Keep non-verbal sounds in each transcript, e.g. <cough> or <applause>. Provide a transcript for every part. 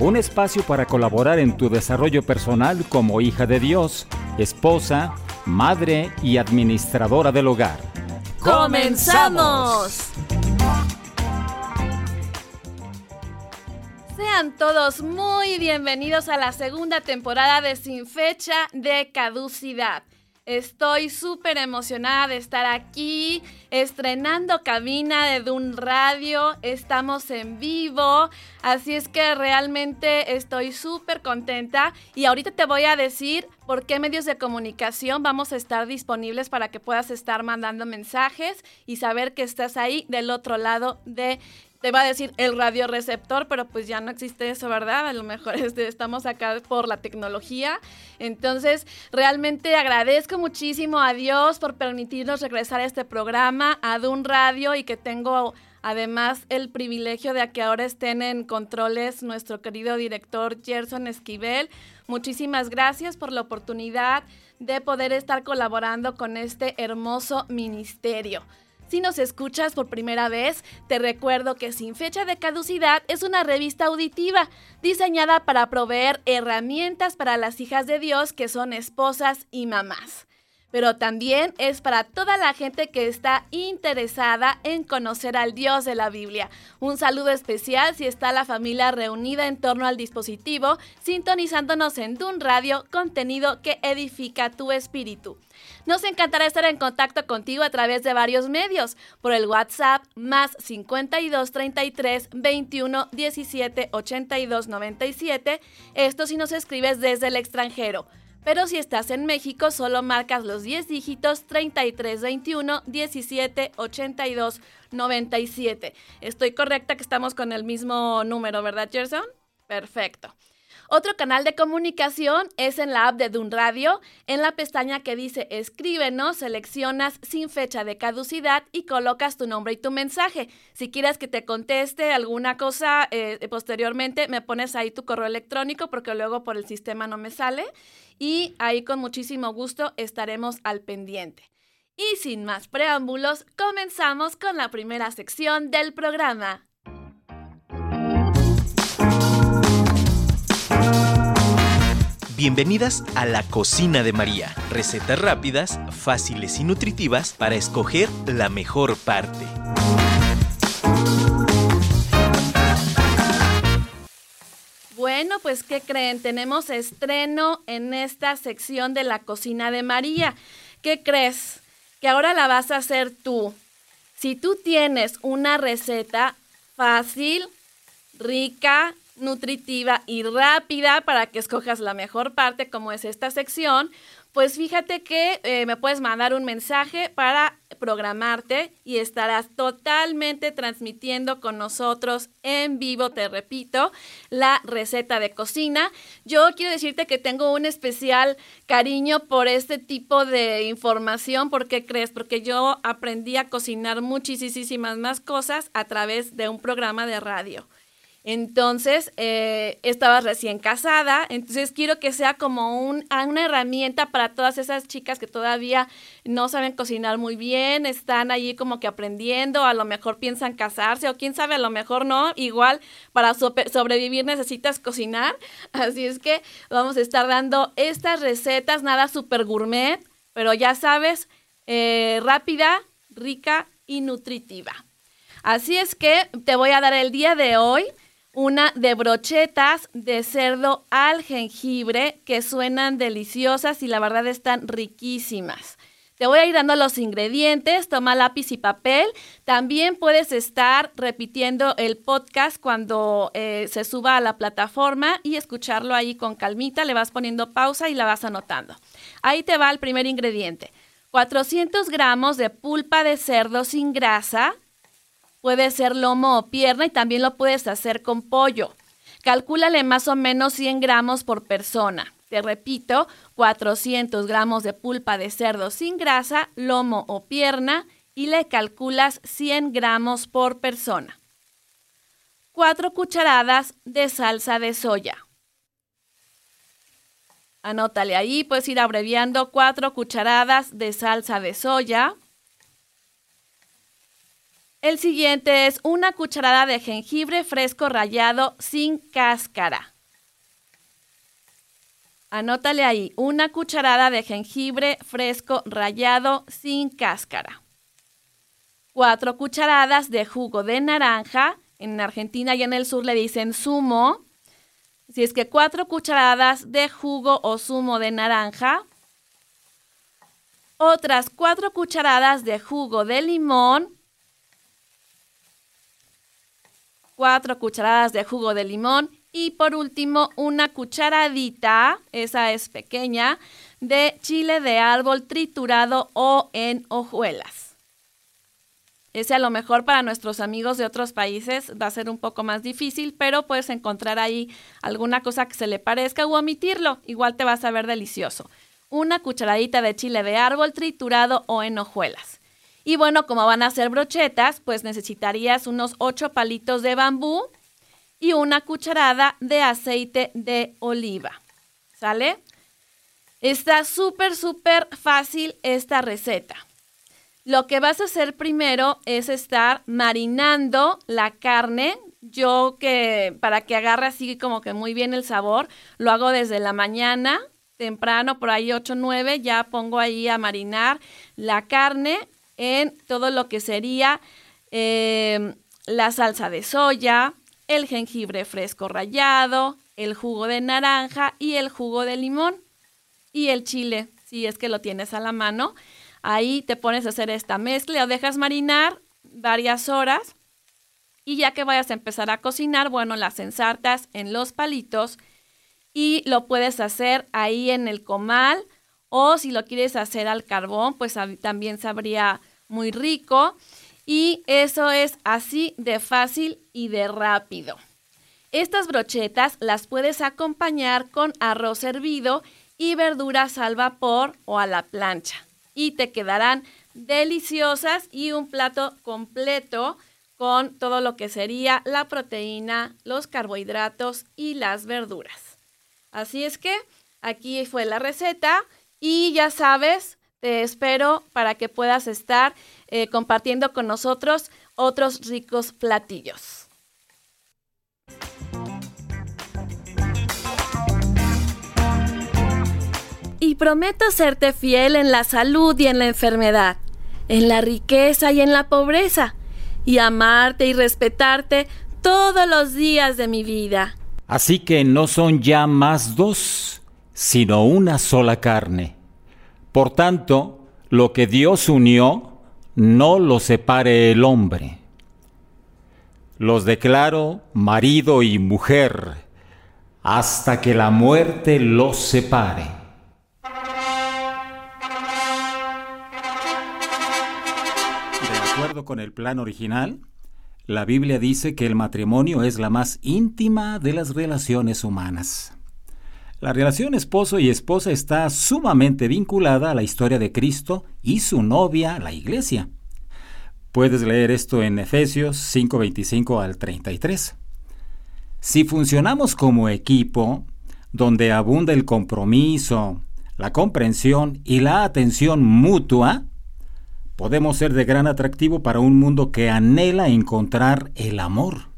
un espacio para colaborar en tu desarrollo personal como hija de Dios, esposa, madre y administradora del hogar. ¡Comenzamos! Sean todos muy bienvenidos a la segunda temporada de Sin Fecha de Caducidad. Estoy súper emocionada de estar aquí, estrenando cabina de Dun Radio, estamos en vivo, así es que realmente estoy súper contenta. Y ahorita te voy a decir por qué medios de comunicación vamos a estar disponibles para que puedas estar mandando mensajes y saber que estás ahí del otro lado de te va a decir el radioreceptor, pero pues ya no existe eso, ¿verdad? A lo mejor <laughs> este, estamos acá por la tecnología. Entonces, realmente agradezco muchísimo a Dios por permitirnos regresar a este programa, a Dun Radio, y que tengo además el privilegio de que ahora estén en controles nuestro querido director Gerson Esquivel. Muchísimas gracias por la oportunidad de poder estar colaborando con este hermoso ministerio. Si nos escuchas por primera vez, te recuerdo que Sin Fecha de Caducidad es una revista auditiva diseñada para proveer herramientas para las hijas de Dios que son esposas y mamás pero también es para toda la gente que está interesada en conocer al Dios de la Biblia. Un saludo especial si está la familia reunida en torno al dispositivo, sintonizándonos en Dun Radio, contenido que edifica tu espíritu. Nos encantará estar en contacto contigo a través de varios medios, por el WhatsApp más 52 33 21 17 82 97, esto si nos escribes desde el extranjero. Pero si estás en México, solo marcas los 10 dígitos 3321 17 82 97. Estoy correcta que estamos con el mismo número, ¿verdad, Gerson? Perfecto. Otro canal de comunicación es en la app de Dun Radio. En la pestaña que dice Escríbenos, seleccionas sin fecha de caducidad y colocas tu nombre y tu mensaje. Si quieres que te conteste alguna cosa eh, posteriormente, me pones ahí tu correo electrónico porque luego por el sistema no me sale. Y ahí con muchísimo gusto estaremos al pendiente. Y sin más preámbulos, comenzamos con la primera sección del programa. Bienvenidas a la cocina de María. Recetas rápidas, fáciles y nutritivas para escoger la mejor parte. Bueno, pues ¿qué creen? Tenemos estreno en esta sección de la cocina de María. ¿Qué crees? Que ahora la vas a hacer tú. Si tú tienes una receta fácil, rica, nutritiva y rápida para que escojas la mejor parte, como es esta sección, pues fíjate que eh, me puedes mandar un mensaje para programarte y estarás totalmente transmitiendo con nosotros en vivo, te repito, la receta de cocina. Yo quiero decirte que tengo un especial cariño por este tipo de información. ¿Por qué crees? Porque yo aprendí a cocinar muchísimas más cosas a través de un programa de radio. Entonces, eh, estabas recién casada, entonces quiero que sea como un, una herramienta para todas esas chicas que todavía no saben cocinar muy bien, están allí como que aprendiendo, a lo mejor piensan casarse o quién sabe, a lo mejor no, igual para sobrevivir necesitas cocinar, <laughs> así es que vamos a estar dando estas recetas, nada super gourmet, pero ya sabes, eh, rápida, rica y nutritiva. Así es que te voy a dar el día de hoy una de brochetas de cerdo al jengibre que suenan deliciosas y la verdad están riquísimas. Te voy a ir dando los ingredientes, toma lápiz y papel. También puedes estar repitiendo el podcast cuando eh, se suba a la plataforma y escucharlo ahí con calmita. Le vas poniendo pausa y la vas anotando. Ahí te va el primer ingrediente. 400 gramos de pulpa de cerdo sin grasa, Puede ser lomo o pierna y también lo puedes hacer con pollo. Calcúlale más o menos 100 gramos por persona. Te repito, 400 gramos de pulpa de cerdo sin grasa, lomo o pierna y le calculas 100 gramos por persona. 4 cucharadas de salsa de soya. Anótale ahí, puedes ir abreviando 4 cucharadas de salsa de soya. El siguiente es una cucharada de jengibre fresco rallado sin cáscara. Anótale ahí, una cucharada de jengibre fresco rallado sin cáscara. Cuatro cucharadas de jugo de naranja. En Argentina y en el sur le dicen zumo. Si es que cuatro cucharadas de jugo o zumo de naranja. Otras cuatro cucharadas de jugo de limón. Cuatro cucharadas de jugo de limón y por último, una cucharadita, esa es pequeña, de chile de árbol triturado o en hojuelas. Ese a lo mejor para nuestros amigos de otros países va a ser un poco más difícil, pero puedes encontrar ahí alguna cosa que se le parezca o omitirlo. Igual te va a saber delicioso. Una cucharadita de chile de árbol triturado o en hojuelas. Y bueno, como van a ser brochetas, pues necesitarías unos 8 palitos de bambú y una cucharada de aceite de oliva. ¿Sale? Está súper, súper fácil esta receta. Lo que vas a hacer primero es estar marinando la carne. Yo que para que agarre así como que muy bien el sabor, lo hago desde la mañana, temprano, por ahí 8 9, ya pongo ahí a marinar la carne en todo lo que sería eh, la salsa de soya, el jengibre fresco rallado, el jugo de naranja y el jugo de limón y el chile, si es que lo tienes a la mano. Ahí te pones a hacer esta mezcla, o dejas marinar varias horas y ya que vayas a empezar a cocinar, bueno, las ensartas en los palitos y lo puedes hacer ahí en el comal o si lo quieres hacer al carbón, pues también sabría muy rico. Y eso es así de fácil y de rápido. Estas brochetas las puedes acompañar con arroz hervido y verduras al vapor o a la plancha. Y te quedarán deliciosas y un plato completo con todo lo que sería la proteína, los carbohidratos y las verduras. Así es que aquí fue la receta y ya sabes, te espero para que puedas estar eh, compartiendo con nosotros otros ricos platillos. Y prometo serte fiel en la salud y en la enfermedad, en la riqueza y en la pobreza, y amarte y respetarte todos los días de mi vida. Así que no son ya más dos, sino una sola carne. Por tanto, lo que Dios unió, no lo separe el hombre. Los declaro marido y mujer hasta que la muerte los separe. De acuerdo con el plan original, la Biblia dice que el matrimonio es la más íntima de las relaciones humanas. La relación esposo y esposa está sumamente vinculada a la historia de Cristo y su novia, la iglesia. Puedes leer esto en Efesios 5:25 al 33. Si funcionamos como equipo, donde abunda el compromiso, la comprensión y la atención mutua, podemos ser de gran atractivo para un mundo que anhela encontrar el amor.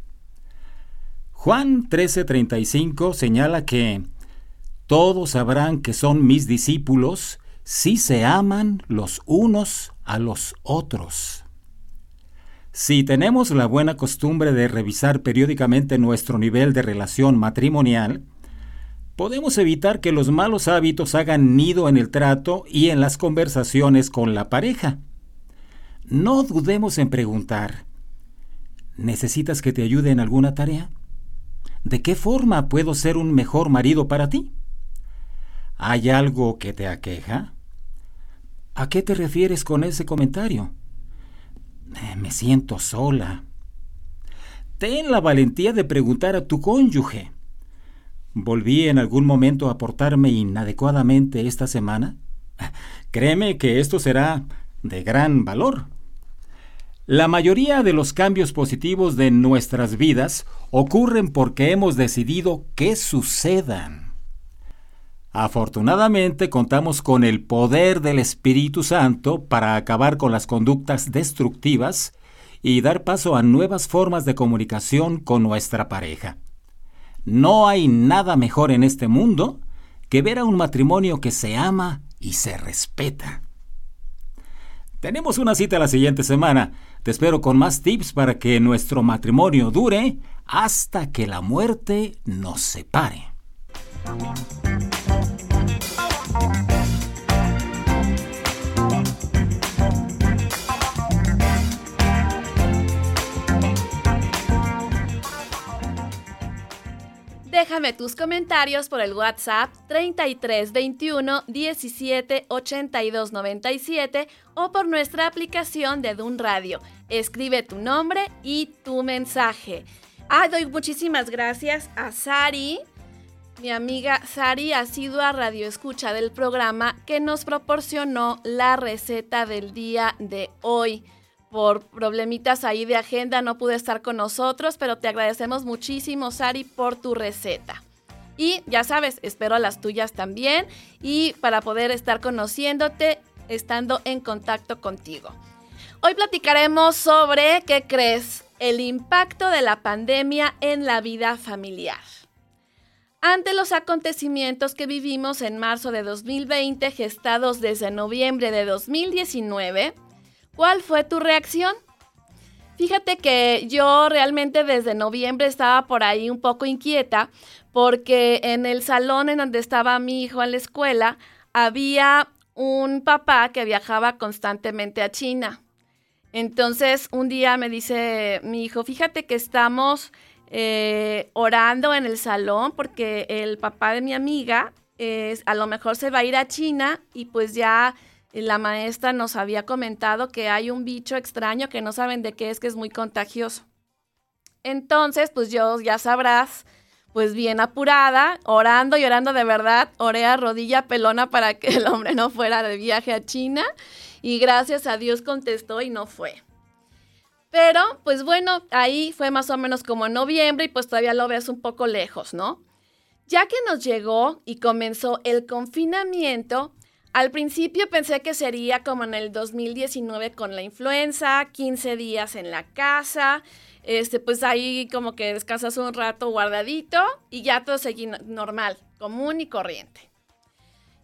Juan 13:35 señala que todos sabrán que son mis discípulos si se aman los unos a los otros. Si tenemos la buena costumbre de revisar periódicamente nuestro nivel de relación matrimonial, podemos evitar que los malos hábitos hagan nido en el trato y en las conversaciones con la pareja. No dudemos en preguntar, ¿necesitas que te ayude en alguna tarea? ¿De qué forma puedo ser un mejor marido para ti? ¿Hay algo que te aqueja? ¿A qué te refieres con ese comentario? Me siento sola. Ten la valentía de preguntar a tu cónyuge. ¿Volví en algún momento a portarme inadecuadamente esta semana? Créeme que esto será de gran valor. La mayoría de los cambios positivos de nuestras vidas ocurren porque hemos decidido que sucedan. Afortunadamente contamos con el poder del Espíritu Santo para acabar con las conductas destructivas y dar paso a nuevas formas de comunicación con nuestra pareja. No hay nada mejor en este mundo que ver a un matrimonio que se ama y se respeta. Tenemos una cita la siguiente semana. Te espero con más tips para que nuestro matrimonio dure hasta que la muerte nos separe. Déjame tus comentarios por el WhatsApp 33 21 17 82 97 o por nuestra aplicación de Dun Radio. Escribe tu nombre y tu mensaje. Ah, doy muchísimas gracias a Sari, mi amiga Sari ha sido radio escucha del programa que nos proporcionó la receta del día de hoy por problemitas ahí de agenda no pude estar con nosotros, pero te agradecemos muchísimo, Sari, por tu receta. Y ya sabes, espero las tuyas también y para poder estar conociéndote, estando en contacto contigo. Hoy platicaremos sobre, ¿qué crees? El impacto de la pandemia en la vida familiar. Ante los acontecimientos que vivimos en marzo de 2020, gestados desde noviembre de 2019, ¿Cuál fue tu reacción? Fíjate que yo realmente desde noviembre estaba por ahí un poco inquieta porque en el salón en donde estaba mi hijo en la escuela había un papá que viajaba constantemente a China. Entonces un día me dice mi hijo, fíjate que estamos eh, orando en el salón porque el papá de mi amiga a lo mejor se va a ir a China y pues ya la maestra nos había comentado que hay un bicho extraño que no saben de qué es, que es muy contagioso. Entonces, pues yo ya sabrás, pues bien apurada, orando y orando de verdad, oré a rodilla pelona para que el hombre no fuera de viaje a China y gracias a Dios contestó y no fue. Pero, pues bueno, ahí fue más o menos como noviembre y pues todavía lo ves un poco lejos, ¿no? Ya que nos llegó y comenzó el confinamiento, al principio pensé que sería como en el 2019 con la influenza, 15 días en la casa, este, pues ahí como que descansas un rato guardadito y ya todo seguía normal, común y corriente.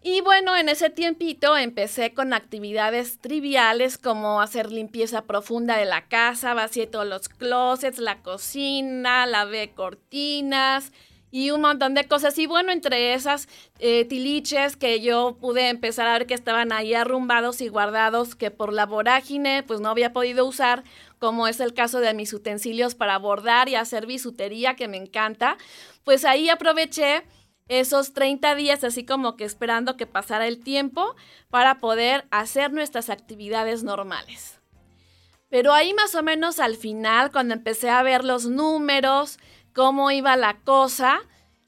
Y bueno, en ese tiempito empecé con actividades triviales como hacer limpieza profunda de la casa, vacié todos los closets, la cocina, lavé cortinas, y un montón de cosas. Y bueno, entre esas eh, tiliches que yo pude empezar a ver que estaban ahí arrumbados y guardados, que por la vorágine pues no había podido usar, como es el caso de mis utensilios para bordar y hacer bisutería, que me encanta, pues ahí aproveché esos 30 días así como que esperando que pasara el tiempo para poder hacer nuestras actividades normales. Pero ahí más o menos al final, cuando empecé a ver los números, cómo iba la cosa,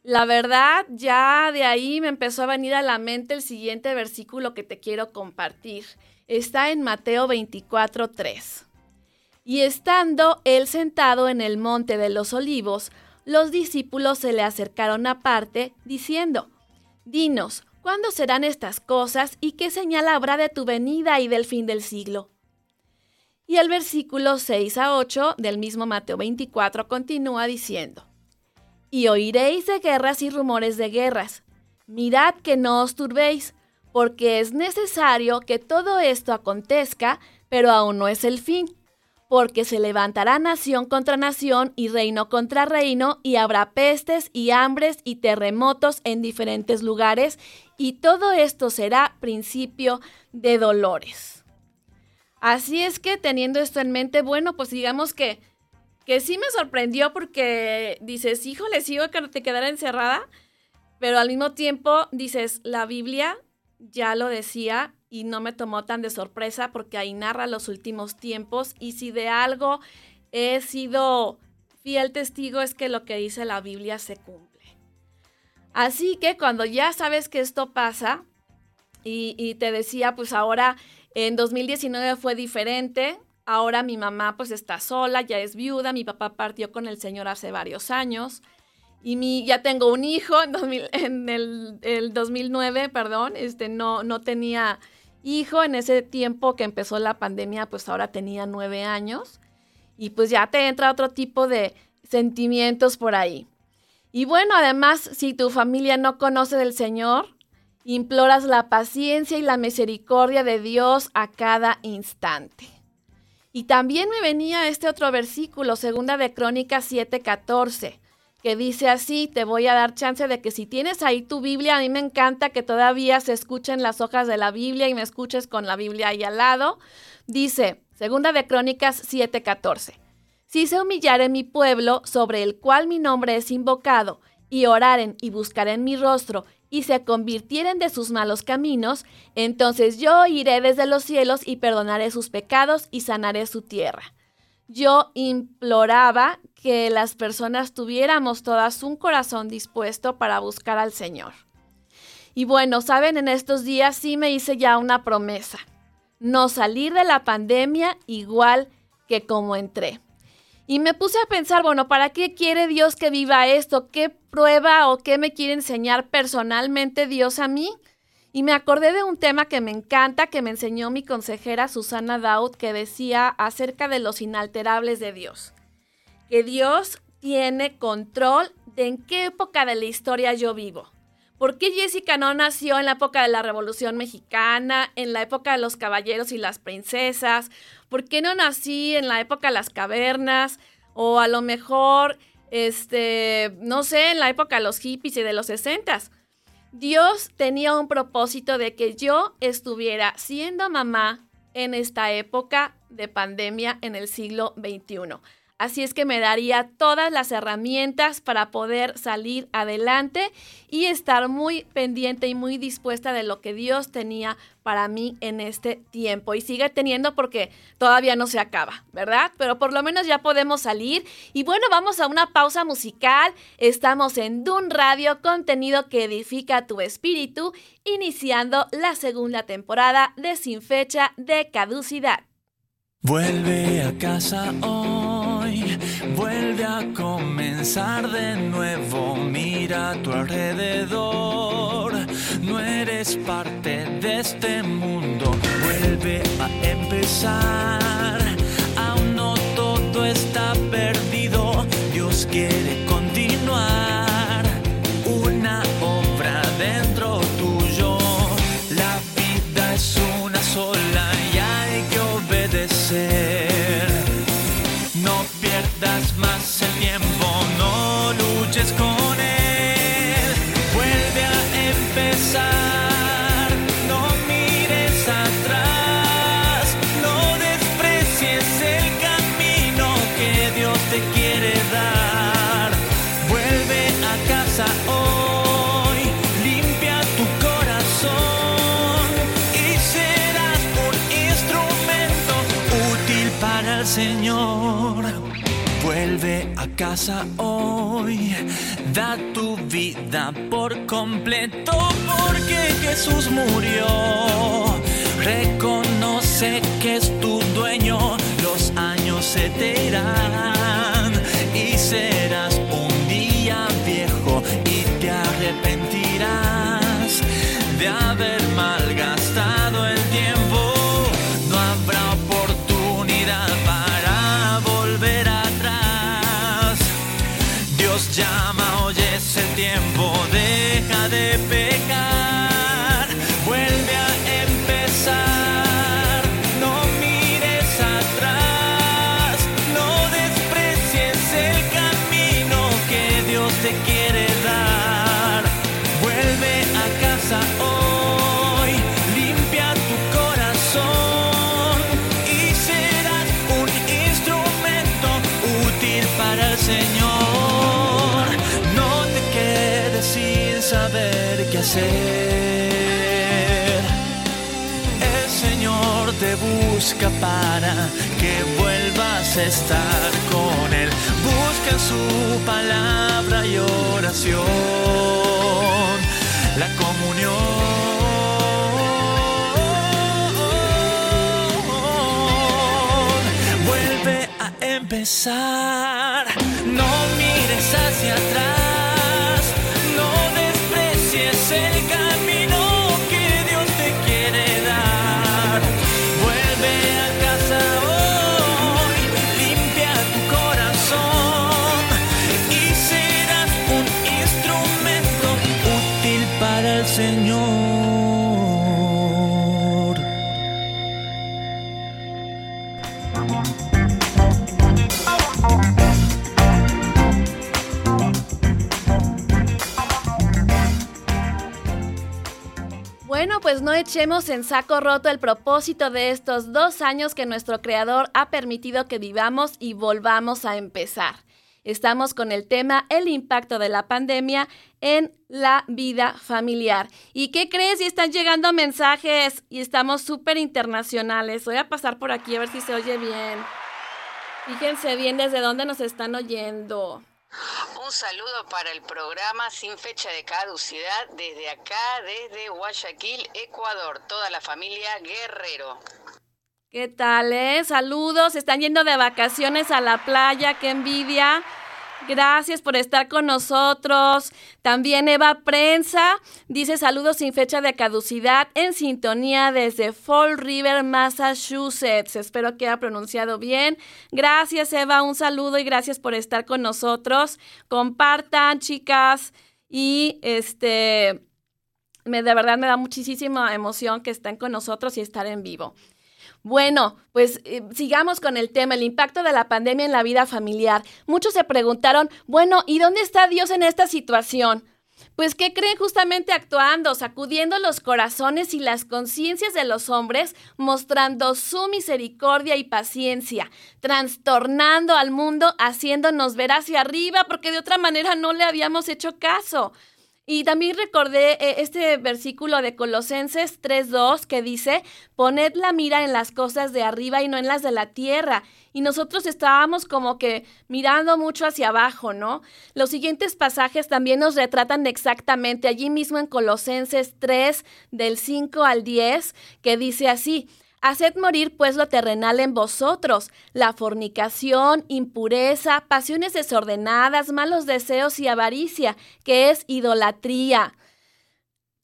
la verdad, ya de ahí me empezó a venir a la mente el siguiente versículo que te quiero compartir. Está en Mateo 24:3. Y estando él sentado en el monte de los olivos, los discípulos se le acercaron aparte, diciendo, Dinos, ¿cuándo serán estas cosas y qué señal habrá de tu venida y del fin del siglo? Y el versículo 6 a 8 del mismo Mateo 24 continúa diciendo, Y oiréis de guerras y rumores de guerras. Mirad que no os turbéis, porque es necesario que todo esto acontezca, pero aún no es el fin. Porque se levantará nación contra nación y reino contra reino, y habrá pestes y hambres y terremotos en diferentes lugares, y todo esto será principio de dolores. Así es que teniendo esto en mente, bueno, pues digamos que, que sí me sorprendió porque dices, híjole, sigo que te quedara encerrada, pero al mismo tiempo dices, la Biblia ya lo decía y no me tomó tan de sorpresa porque ahí narra los últimos tiempos y si de algo he sido fiel testigo es que lo que dice la Biblia se cumple. Así que cuando ya sabes que esto pasa, y te decía, pues ahora en 2019 fue diferente, ahora mi mamá pues está sola, ya es viuda, mi papá partió con el Señor hace varios años. Y mi, ya tengo un hijo en, en el, el, 2009, perdón, este, no, no tenía hijo en ese tiempo que empezó la pandemia, pues ahora tenía nueve años. Y pues ya te entra otro tipo de sentimientos por ahí. Y bueno, además, si tu familia no conoce del Señor, imploras la paciencia y la misericordia de Dios a cada instante. Y también me venía este otro versículo, segunda de Crónicas 7:14, que dice así, te voy a dar chance de que si tienes ahí tu Biblia, a mí me encanta que todavía se escuchen las hojas de la Biblia y me escuches con la Biblia ahí al lado. Dice, segunda de Crónicas 7:14, si se humillare mi pueblo sobre el cual mi nombre es invocado, y oraren y buscaren mi rostro, y se convirtieren de sus malos caminos, entonces yo iré desde los cielos y perdonaré sus pecados y sanaré su tierra. Yo imploraba que las personas tuviéramos todas un corazón dispuesto para buscar al Señor. Y bueno, saben, en estos días sí me hice ya una promesa, no salir de la pandemia igual que como entré. Y me puse a pensar, bueno, ¿para qué quiere Dios que viva esto? ¿Qué prueba o qué me quiere enseñar personalmente Dios a mí? Y me acordé de un tema que me encanta, que me enseñó mi consejera Susana Daud, que decía acerca de los inalterables de Dios. Que Dios tiene control de en qué época de la historia yo vivo. ¿Por qué Jessica no nació en la época de la Revolución Mexicana, en la época de los caballeros y las princesas? ¿Por qué no nací en la época de las cavernas? O a lo mejor, este, no sé, en la época de los hippies y de los sesentas. Dios tenía un propósito de que yo estuviera siendo mamá en esta época de pandemia en el siglo XXI. Así es que me daría todas las herramientas para poder salir adelante y estar muy pendiente y muy dispuesta de lo que Dios tenía para mí en este tiempo. Y sigue teniendo porque todavía no se acaba, ¿verdad? Pero por lo menos ya podemos salir. Y bueno, vamos a una pausa musical. Estamos en Dun Radio, contenido que edifica tu espíritu, iniciando la segunda temporada de Sin Fecha de Caducidad. Vuelve a casa hoy, vuelve a comenzar de nuevo, mira a tu alrededor, no eres parte de este mundo, vuelve a empezar, Señor. Vuelve a casa hoy, tu vida por completo porque Jesús murió. Reconoce que es tu dueño, los años se te irán y serás un día viejo y te arrepentirás de haber es el tiempo, deja de pecar, vuelve a empezar, no mires atrás, no desprecies el camino que Dios te quiere dar, vuelve a casa hoy, limpia tu corazón y serás un instrumento útil para el Señor. El Señor te busca para que vuelvas a estar con Él. Busca su palabra y oración. la comunión. Vuelve a empezar, no mires hacia atrás, pues no echemos en saco roto el propósito de estos dos años que nuestro Creador ha permitido que vivamos y volvamos a empezar. Estamos con el tema el impacto de la pandemia en la vida familiar. ¿Y qué crees? Y están llegando mensajes y estamos súper internacionales. Voy a pasar por aquí a ver si se oye bien. Fíjense bien desde dónde nos están oyendo. Un saludo para el programa Sin Fecha de Caducidad desde acá, desde Guayaquil, Ecuador. Toda la familia Guerrero. ¿Qué tal, eh? Saludos, están yendo de vacaciones a la playa, qué envidia. Gracias por estar con nosotros. También Eva Prensa dice saludos sin fecha de caducidad en sintonía desde Fall River, Massachusetts. Espero que haya pronunciado bien. Gracias Eva, un saludo y gracias por estar con nosotros. Compartan, chicas. Y este, me, de verdad me da muchísima emoción que estén con nosotros y estar en vivo. Bueno, pues eh, sigamos con el tema, el impacto de la pandemia en la vida familiar. Muchos se preguntaron, bueno, ¿y dónde está Dios en esta situación? Pues, ¿qué creen justamente actuando, sacudiendo los corazones y las conciencias de los hombres, mostrando su misericordia y paciencia, trastornando al mundo, haciéndonos ver hacia arriba, porque de otra manera no le habíamos hecho caso? Y también recordé eh, este versículo de Colosenses 3.2 que dice, poned la mira en las cosas de arriba y no en las de la tierra. Y nosotros estábamos como que mirando mucho hacia abajo, ¿no? Los siguientes pasajes también nos retratan exactamente allí mismo en Colosenses 3 del 5 al 10, que dice así, Haced morir pues lo terrenal en vosotros, la fornicación, impureza, pasiones desordenadas, malos deseos y avaricia, que es idolatría.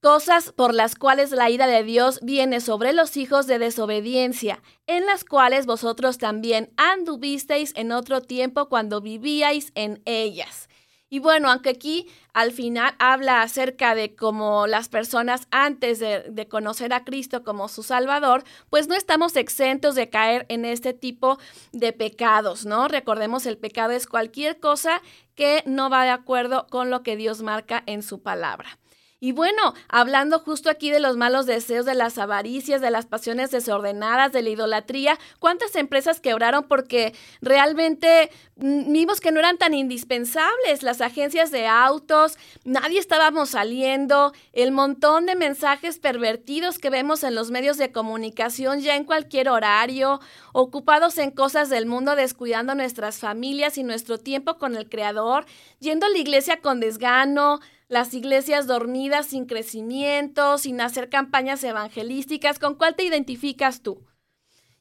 Cosas por las cuales la ira de Dios viene sobre los hijos de desobediencia, en las cuales vosotros también anduvisteis en otro tiempo cuando vivíais en ellas. Y bueno, aunque aquí al final habla acerca de cómo las personas antes de, conocer a Cristo como su Salvador, pues no estamos exentos de caer en este tipo de pecados, ¿no? Recordemos, el pecado es cualquier cosa que no va de acuerdo con lo que Dios marca en su palabra. Y bueno, hablando justo aquí de los malos deseos, de las avaricias, de las pasiones desordenadas, de la idolatría, ¿cuántas empresas quebraron porque realmente mm, vimos que no eran tan indispensables? Las agencias de autos, nadie estábamos saliendo, el montón de mensajes pervertidos que vemos en los medios de comunicación ya en cualquier horario, ocupados en cosas del mundo, descuidando nuestras familias y nuestro tiempo con el Creador, yendo a la iglesia con desgano, las iglesias dormidas sin crecimiento, sin hacer campañas evangelísticas, ¿con cuál te identificas tú?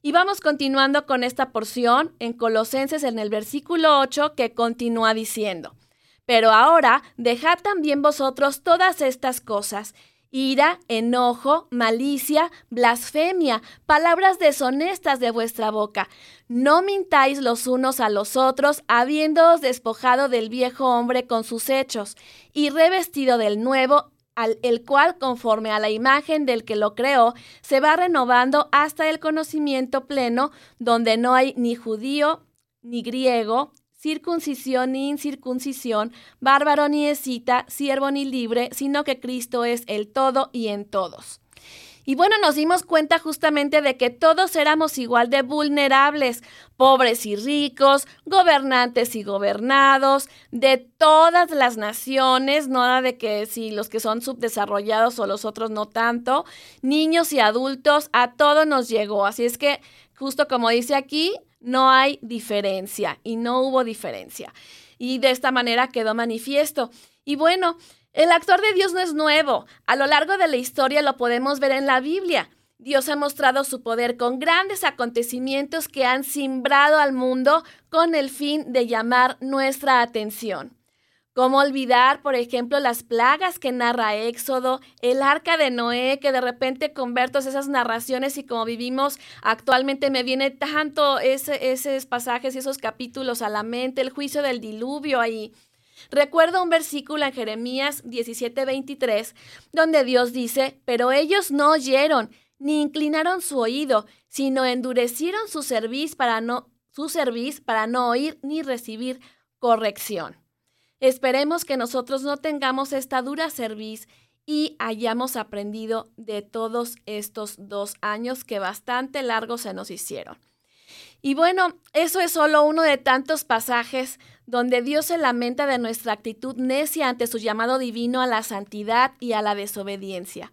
Y vamos continuando con esta porción en Colosenses en el versículo 8 que continúa diciendo, pero ahora dejad también vosotros todas estas cosas ira, enojo, malicia, blasfemia, palabras deshonestas de vuestra boca. No mintáis los unos a los otros, habiéndoos despojado del viejo hombre con sus hechos, y revestido del nuevo, al, el cual, conforme a la imagen del que lo creó, se va renovando hasta el conocimiento pleno, donde no hay ni judío, ni griego, circuncisión ni incircuncisión, bárbaro ni escita, siervo ni libre, sino que Cristo es el todo y en todos. Y bueno, nos dimos cuenta justamente de que todos éramos igual de vulnerables, pobres y ricos, gobernantes y gobernados, de todas las naciones, nada de que si los que son subdesarrollados o los otros no tanto, niños y adultos, a todos nos llegó. Así es que, justo como dice aquí, no hay diferencia y no hubo diferencia. Y de esta manera quedó manifiesto. Y bueno, El actuar de Dios no es nuevo. A lo largo de la historia lo podemos ver en la Biblia. Dios ha mostrado su poder con grandes acontecimientos que han simbrado al mundo con el fin de llamar nuestra atención. ¿Cómo olvidar, por ejemplo, las plagas que narra Éxodo, el arca de Noé, que de repente converto esas narraciones y como vivimos actualmente me viene tanto ese, esos pasajes y esos capítulos a la mente, el juicio del diluvio ahí. Recuerdo un versículo en Jeremías 17:23, donde Dios dice, pero ellos no oyeron, ni inclinaron su oído, sino endurecieron su cerviz para no, su cerviz para no oír ni recibir corrección. Esperemos que nosotros no tengamos esta dura cerviz y hayamos aprendido de todos estos dos años que bastante largos se nos hicieron. Y bueno, eso es solo uno de tantos pasajes donde Dios se lamenta de nuestra actitud necia ante su llamado divino a la santidad y a la desobediencia.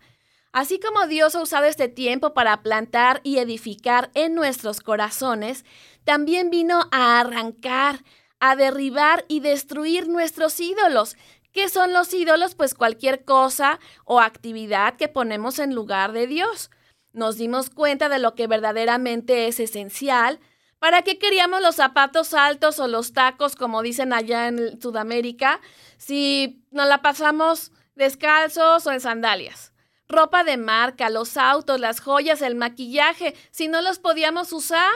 Así como Dios ha usado este tiempo para plantar y edificar en nuestros corazones, también vino a arrancar, a derribar y destruir nuestros ídolos. ¿Qué son los ídolos? Pues cualquier cosa o actividad que ponemos en lugar de Dios. Nos dimos cuenta de lo que verdaderamente es esencial. ¿Para qué queríamos los zapatos altos o los tacos, como dicen allá en Sudamérica, si nos la pasamos descalzos o en sandalias? Ropa de marca, los autos, las joyas, el maquillaje, si no los podíamos usar.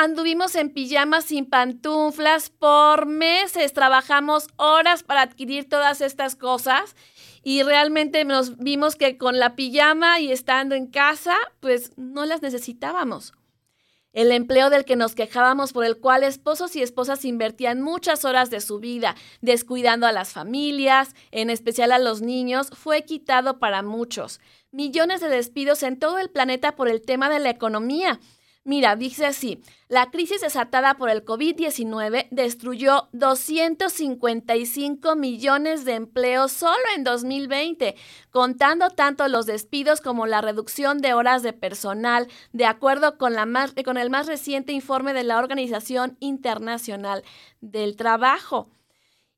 Anduvimos en pijamas sin pantuflas por meses, trabajamos horas para adquirir todas estas cosas y realmente nos vimos que con la pijama y estando en casa, pues no las necesitábamos. El empleo del que nos quejábamos por el cual esposos y esposas invertían muchas horas de su vida descuidando a las familias, en especial a los niños, fue quitado para muchos. Millones de despidos en todo el planeta por el tema de la economía Mira, dice así, la crisis desatada por el COVID-19 destruyó 255 millones de empleos solo en 2020, contando tanto los despidos como la reducción de horas de personal, de acuerdo con, la con el más reciente informe de la Organización Internacional del Trabajo.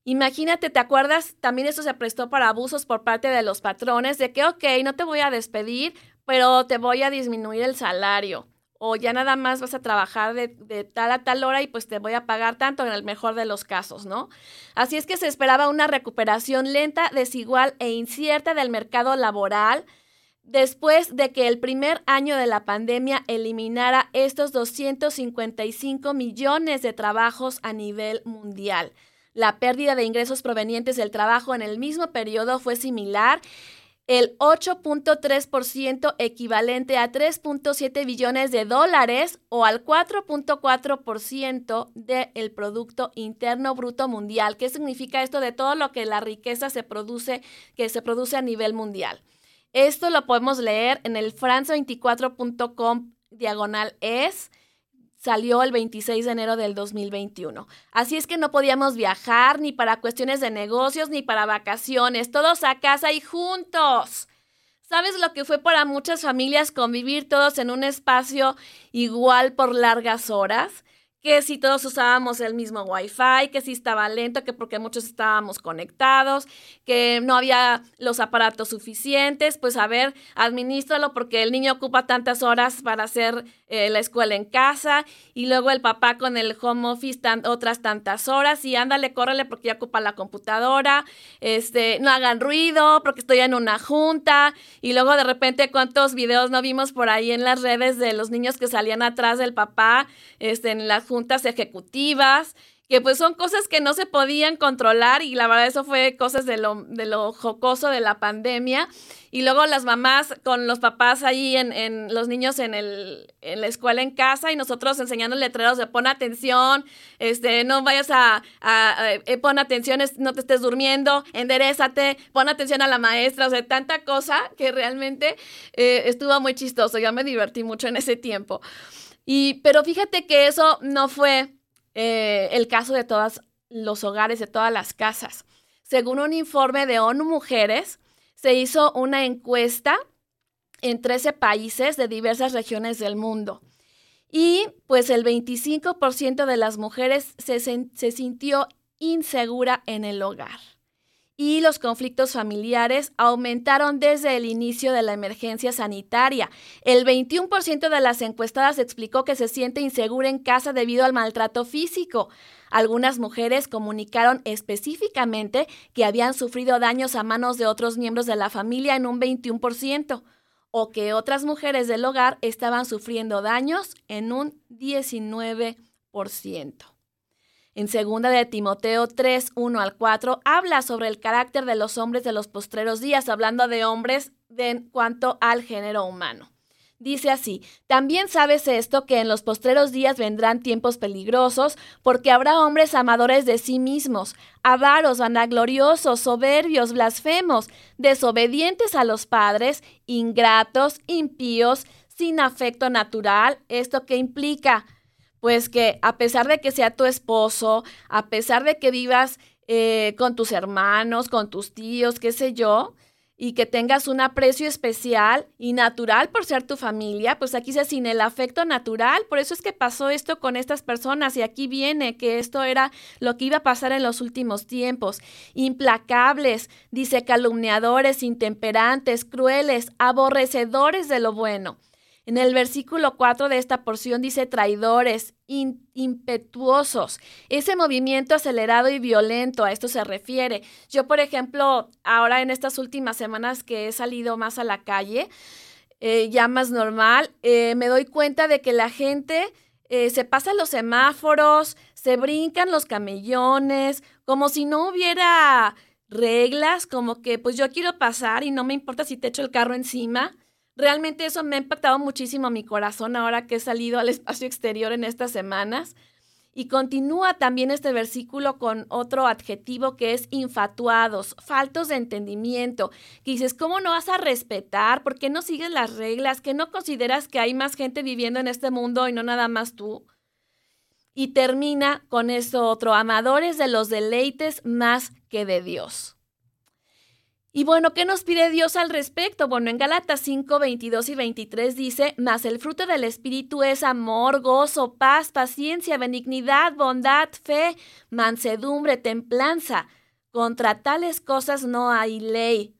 Imagínate, ¿te acuerdas? También eso se prestó para abusos por parte de los patrones, de que, ok, no te voy a despedir, pero te voy a disminuir el salario o ya nada más vas a trabajar de, tal a tal hora y pues te voy a pagar tanto en el mejor de los casos, ¿no? Así es que se esperaba una recuperación lenta, desigual e incierta del mercado laboral después de que el primer año de la pandemia eliminara estos 255 millones de trabajos a nivel mundial. La pérdida de ingresos provenientes del trabajo en el mismo periodo fue similar el 8.3% equivalente a 3.7 billones de dólares o al 4.4% del Producto Interno Bruto Mundial. ¿Qué significa esto de todo lo que la riqueza se produce, que se produce a nivel mundial? Esto lo podemos leer en el france24.com diagonal es salió el 26 de enero del 2021. Así es que no podíamos viajar ni para cuestiones de negocios ni para vacaciones, todos a casa y juntos. ¿Sabes lo que fue para muchas familias convivir todos en un espacio igual por largas horas? Que si todos usábamos el mismo Wi-Fi, que si estaba lento, que porque muchos estábamos conectados, que no había los aparatos suficientes, pues a ver, administralo porque el niño ocupa tantas horas para hacer eh, la escuela en casa y luego el papá con el home office otras tantas horas y ándale, córrele porque ya ocupa la computadora, este, no hagan ruido porque estoy en una junta y luego de repente cuántos videos no vimos por ahí en las redes de los niños que salían atrás del papá, este, en las juntas ejecutivas, que pues son cosas que no se podían controlar y la verdad eso fue cosas de lo, de lo jocoso de la pandemia. Y luego las mamás con los papás ahí en, en los niños en, el, en la escuela en casa y nosotros enseñando letreros de pon atención, este, no vayas a, a, eh, pon atención, no te estés durmiendo, enderezate, pon atención a la maestra, o sea, tanta cosa que realmente eh, estuvo muy chistoso, yo me divertí mucho en ese tiempo. Y, pero fíjate que eso no fue eh, el caso de todos los hogares, de todas las casas. Según un informe de ONU Mujeres, se hizo una encuesta en 13 países de diversas regiones del mundo. Y pues el 25% de las mujeres se, se sintió insegura en el hogar. Y los conflictos familiares aumentaron desde el inicio de la emergencia sanitaria. El 21% de las encuestadas explicó que se siente insegura en casa debido al maltrato físico. Algunas mujeres comunicaron específicamente que habían sufrido daños a manos de otros miembros de la familia en un 21% o que otras mujeres del hogar estaban sufriendo daños en un 19%. En segunda de Timoteo 3, 1 al 4, habla sobre el carácter de los hombres de los postreros días, hablando de hombres en cuanto al género humano. Dice así, también sabes esto, que en los postreros días vendrán tiempos peligrosos, porque habrá hombres amadores de sí mismos, avaros, vanagloriosos, soberbios, blasfemos, desobedientes a los padres, ingratos, impíos, sin afecto natural. ¿Esto qué implica? Pues que a pesar de que sea tu esposo, a pesar de que vivas eh, con tus hermanos, con tus tíos, qué sé yo, y que tengas un aprecio especial y natural por ser tu familia, pues aquí se sin el afecto natural. Por eso es que pasó esto con estas personas y aquí viene que esto era lo que iba a pasar en los últimos tiempos. Implacables, dice calumniadores, intemperantes, crueles, aborrecedores de lo bueno en el versículo 4 de esta porción dice traidores, impetuosos. Ese movimiento acelerado y violento, a esto se refiere. Yo, por ejemplo, ahora en estas últimas semanas que he salido más a la calle, eh, ya más normal, eh, me doy cuenta de que la gente eh, se pasa los semáforos, se brincan los camellones, como si no hubiera reglas, como que pues yo quiero pasar y no me importa si te echo el carro encima. Realmente eso me ha impactado muchísimo mi corazón ahora que he salido al <laughs> espacio exterior en estas semanas. Y continúa también este versículo con otro adjetivo que es infatuados, faltos de entendimiento, que dices, ¿cómo no vas a respetar? ¿Por qué no sigues las reglas? ¿Que no consideras que hay más gente viviendo en este mundo y no nada más tú? Y termina con eso otro, amadores de los deleites más que de Dios. Y bueno, ¿qué nos pide Dios al respecto? Bueno, en Galatas 5, 22 y 23 dice, mas el fruto del Espíritu es amor, gozo, paz, paciencia, benignidad, bondad, fe, mansedumbre, templanza. Contra tales cosas no hay ley.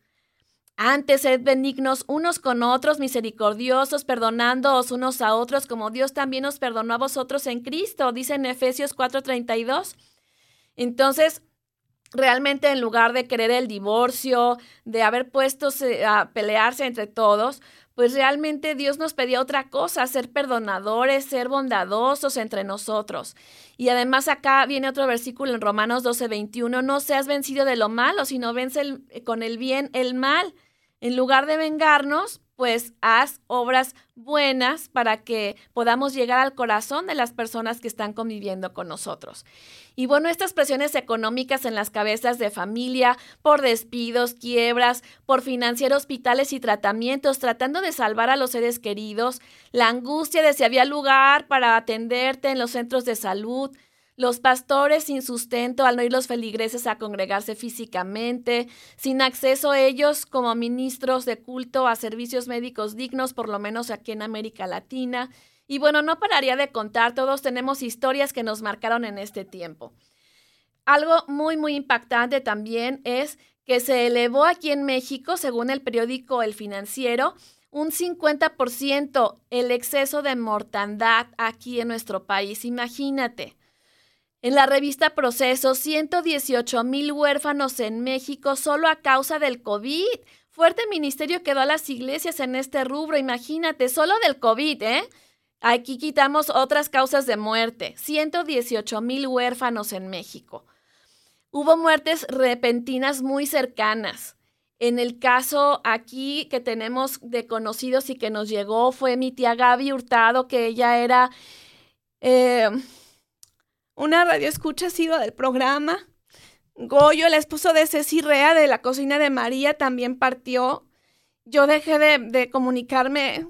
Antes sed benignos unos con otros, misericordiosos, perdonándoos unos a otros, como Dios también os perdonó a vosotros en Cristo, dice en Efesios 4:32. Entonces, realmente en lugar de querer el divorcio, de haber puesto a pelearse entre todos, pues realmente Dios nos pedía otra cosa, ser perdonadores, ser bondadosos entre nosotros. Y además acá viene otro versículo en Romanos 12, 21, no seas vencido de lo malo, sino vence con el bien el mal. En lugar de vengarnos, pues haz obras buenas para que podamos llegar al corazón de las personas que están conviviendo con nosotros. Y bueno, estas presiones económicas en las cabezas de familia, por despidos, quiebras, por financiar hospitales y tratamientos, tratando de salvar a los seres queridos, la angustia de si había lugar para atenderte en los centros de salud, los pastores sin sustento al no ir los feligreses a congregarse físicamente, sin acceso ellos como ministros de culto a servicios médicos dignos, por lo menos aquí en América Latina. Y bueno, no pararía de contar, todos tenemos historias que nos marcaron en este tiempo. Algo muy, muy impactante también es que se elevó aquí en México, según el periódico El Financiero, un 50% el exceso de mortandad aquí en nuestro país. Imagínate. En la revista Proceso, 118 mil huérfanos en México solo a causa del COVID. Fuerte ministerio quedó a las iglesias en este rubro, imagínate, solo del COVID, ¿eh? Aquí quitamos otras causas de muerte. 118 mil huérfanos en México. Hubo muertes repentinas muy cercanas. En el caso aquí que tenemos de conocidos y que nos llegó fue mi tía Gaby Hurtado, que ella era... Eh, una radio escucha sido del programa. Goyo, el esposo de Ceci Rea de la cocina de María, también partió. Yo dejé de, comunicarme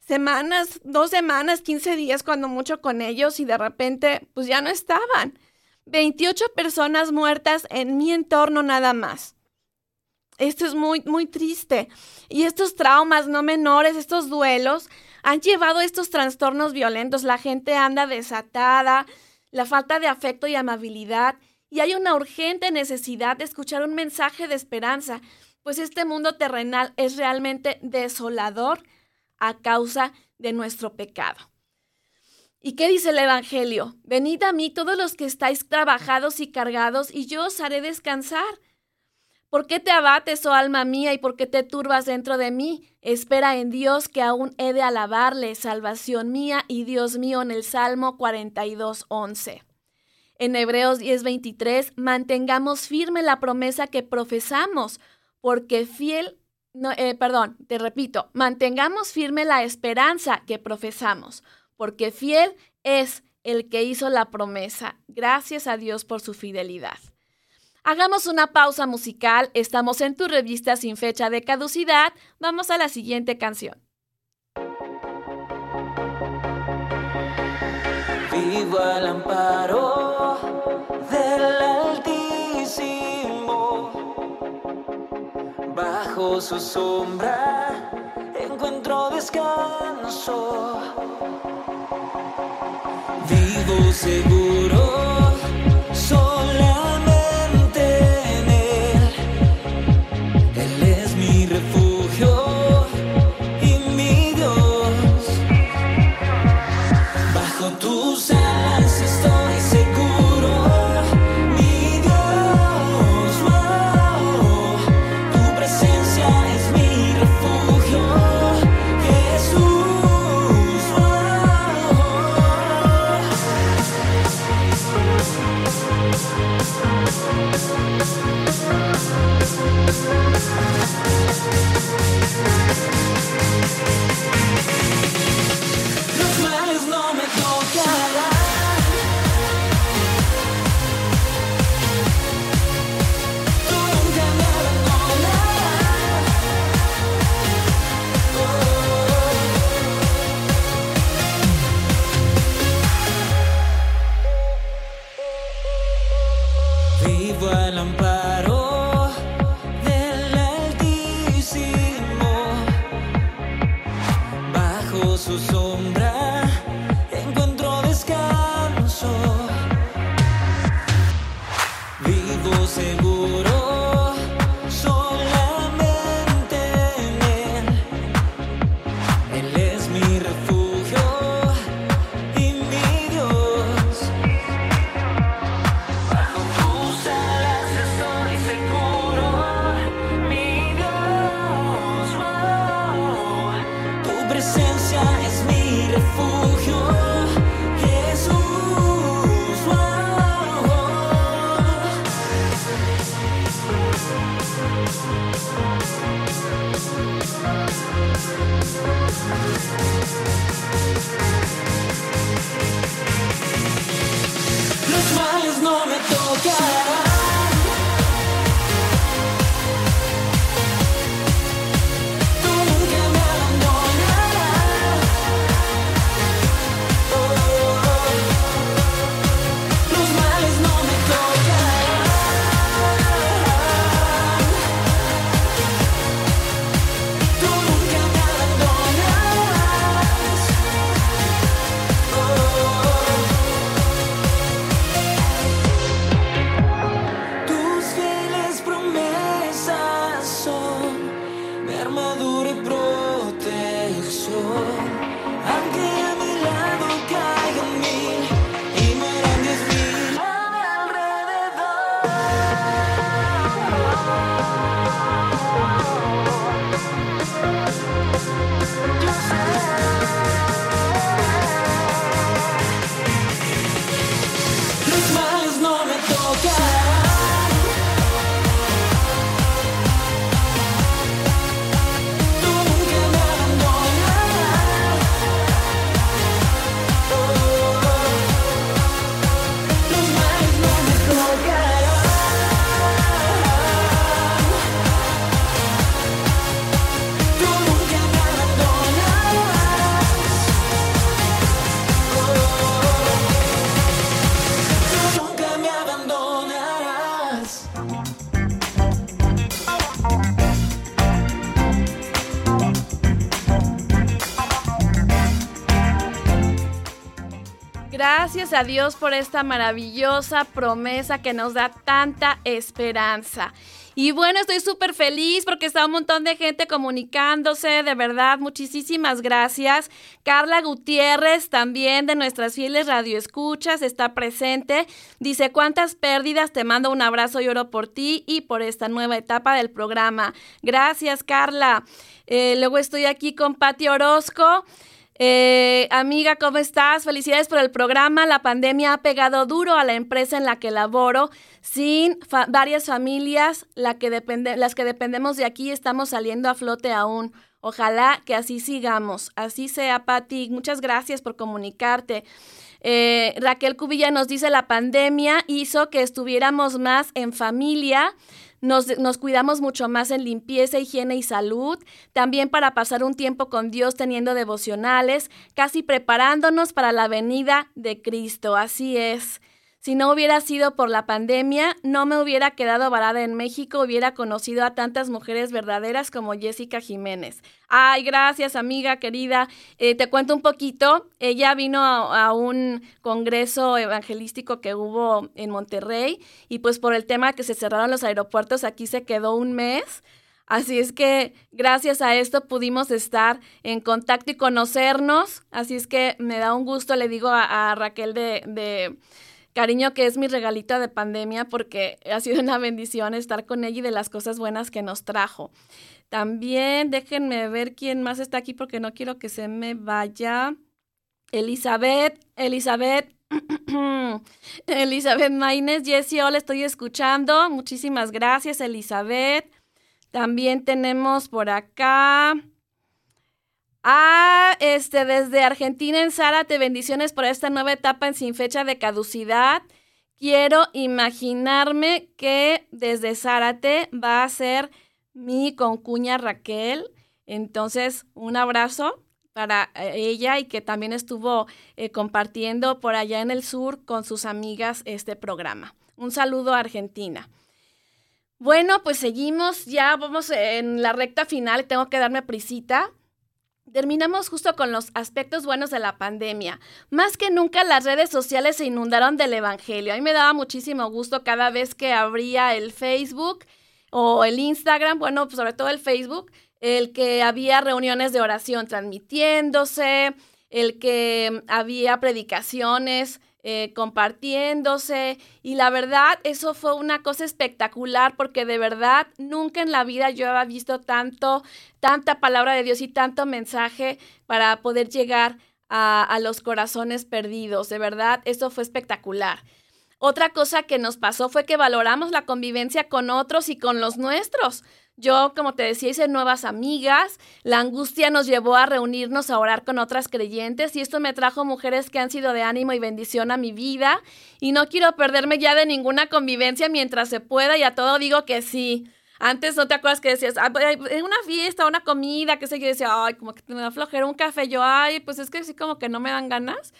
semanas, dos semanas, 15 días cuando mucho con ellos y de repente pues ya no estaban. 28 personas muertas en mi entorno nada más. Esto es muy, muy triste. Y estos traumas no menores, estos duelos, han llevado a estos trastornos violentos. La gente anda desatada, la falta de afecto y amabilidad Y hay una urgente necesidad de escuchar un mensaje de esperanza, pues este mundo terrenal es realmente desolador a causa de nuestro pecado. ¿Y qué dice el Evangelio? Venid a mí todos los que estáis trabajados y cargados, y yo os haré descansar. ¿Por qué te abates, oh alma mía, y por qué te turbas dentro de mí? Espera en Dios que aún he de alabarle, salvación mía y Dios mío, en el Salmo 42, 11. En Hebreos 10:23, mantengamos firme la promesa que profesamos, porque fiel, no, eh, perdón, te repito, mantengamos firme la esperanza que profesamos, porque fiel es el que hizo la promesa. Gracias a Dios por su fidelidad. Hagamos una pausa musical. Estamos en tu revista sin fecha de caducidad. Vamos a la siguiente canción. Vivo al amparo del Altísimo. Bajo su sombra encuentro descanso. Vivo seguro. Dios por esta maravillosa promesa que nos da tanta esperanza. Y bueno, estoy súper feliz porque está un montón de gente comunicándose, de verdad, muchísimas gracias. Carla Gutiérrez, también de nuestras fieles radioescuchas, está presente. Dice, ¿cuántas pérdidas? Te mando un abrazo y oro por ti y por esta nueva etapa del programa. Gracias, Carla. Eh, luego estoy aquí con Pati Orozco. Eh, amiga, ¿cómo estás? Felicidades por el programa. La pandemia ha pegado duro a la empresa en la que laboro. Sin varias familias, las que dependemos de aquí, estamos saliendo a flote aún. Ojalá que así sigamos. Así sea, Patti. Muchas gracias por comunicarte. Eh, Raquel Cubilla nos dice la pandemia hizo que estuviéramos más en familia nos, cuidamos mucho más en limpieza, higiene y salud, también para pasar un tiempo con Dios teniendo devocionales, casi preparándonos para la venida de Cristo. Así es. Si no hubiera sido por la pandemia, no me hubiera quedado varada en México, hubiera conocido a tantas mujeres verdaderas como Jessica Jiménez. Ay, gracias amiga querida. Eh, te cuento un poquito. Ella vino a, un congreso evangelístico que hubo en Monterrey y pues por el tema que se cerraron los aeropuertos, aquí se quedó un mes. Así es que gracias a esto pudimos estar en contacto y conocernos. Así es que me da un gusto, le digo a, Raquel de cariño que es mi regalito de pandemia porque ha sido una bendición estar con ella y de las cosas buenas que nos trajo. También déjenme ver quién más está aquí porque no quiero que se me vaya. Elizabeth, Elizabeth, <clears throat> Elizabeth Maines, Jessie, hola, estoy escuchando. Muchísimas gracias, Elizabeth. También tenemos por acá Ah, este, desde Argentina en Zárate, bendiciones por esta nueva etapa en sin fecha de caducidad. Quiero imaginarme que desde Zárate va a ser mi concuña Raquel. Entonces, un abrazo para eh, ella y que también estuvo eh, compartiendo por allá en el sur con sus amigas este programa. Un saludo a Argentina. Bueno, pues seguimos, ya vamos en la recta final, tengo que darme prisita. Terminamos justo con los aspectos buenos de la pandemia. Más que nunca las redes sociales se inundaron del Evangelio. A mí me daba muchísimo gusto cada vez que abría el Facebook o el Instagram, bueno, pues sobre todo el Facebook, el que había reuniones de oración transmitiéndose, el que había predicaciones eh, compartiéndose. Y la verdad, eso fue una cosa espectacular porque de verdad nunca en la vida yo había visto tanto, tanta palabra de Dios y tanto mensaje para poder llegar a, a los corazones perdidos. De verdad, eso fue espectacular. Otra cosa que nos pasó fue que valoramos la convivencia con otros y con los nuestros. Yo, como te decía, hice nuevas amigas. La angustia nos llevó a reunirnos a orar con otras creyentes y esto me trajo mujeres que han sido de ánimo y bendición a mi vida. Y no quiero perderme ya de ninguna convivencia mientras se pueda y a todo digo que sí. Antes no te acuerdas que decías, en una fiesta, una comida, qué sé yo, decía, ay, como que me da flojera un café. Yo, ay, pues es que sí, como que no me dan ganas.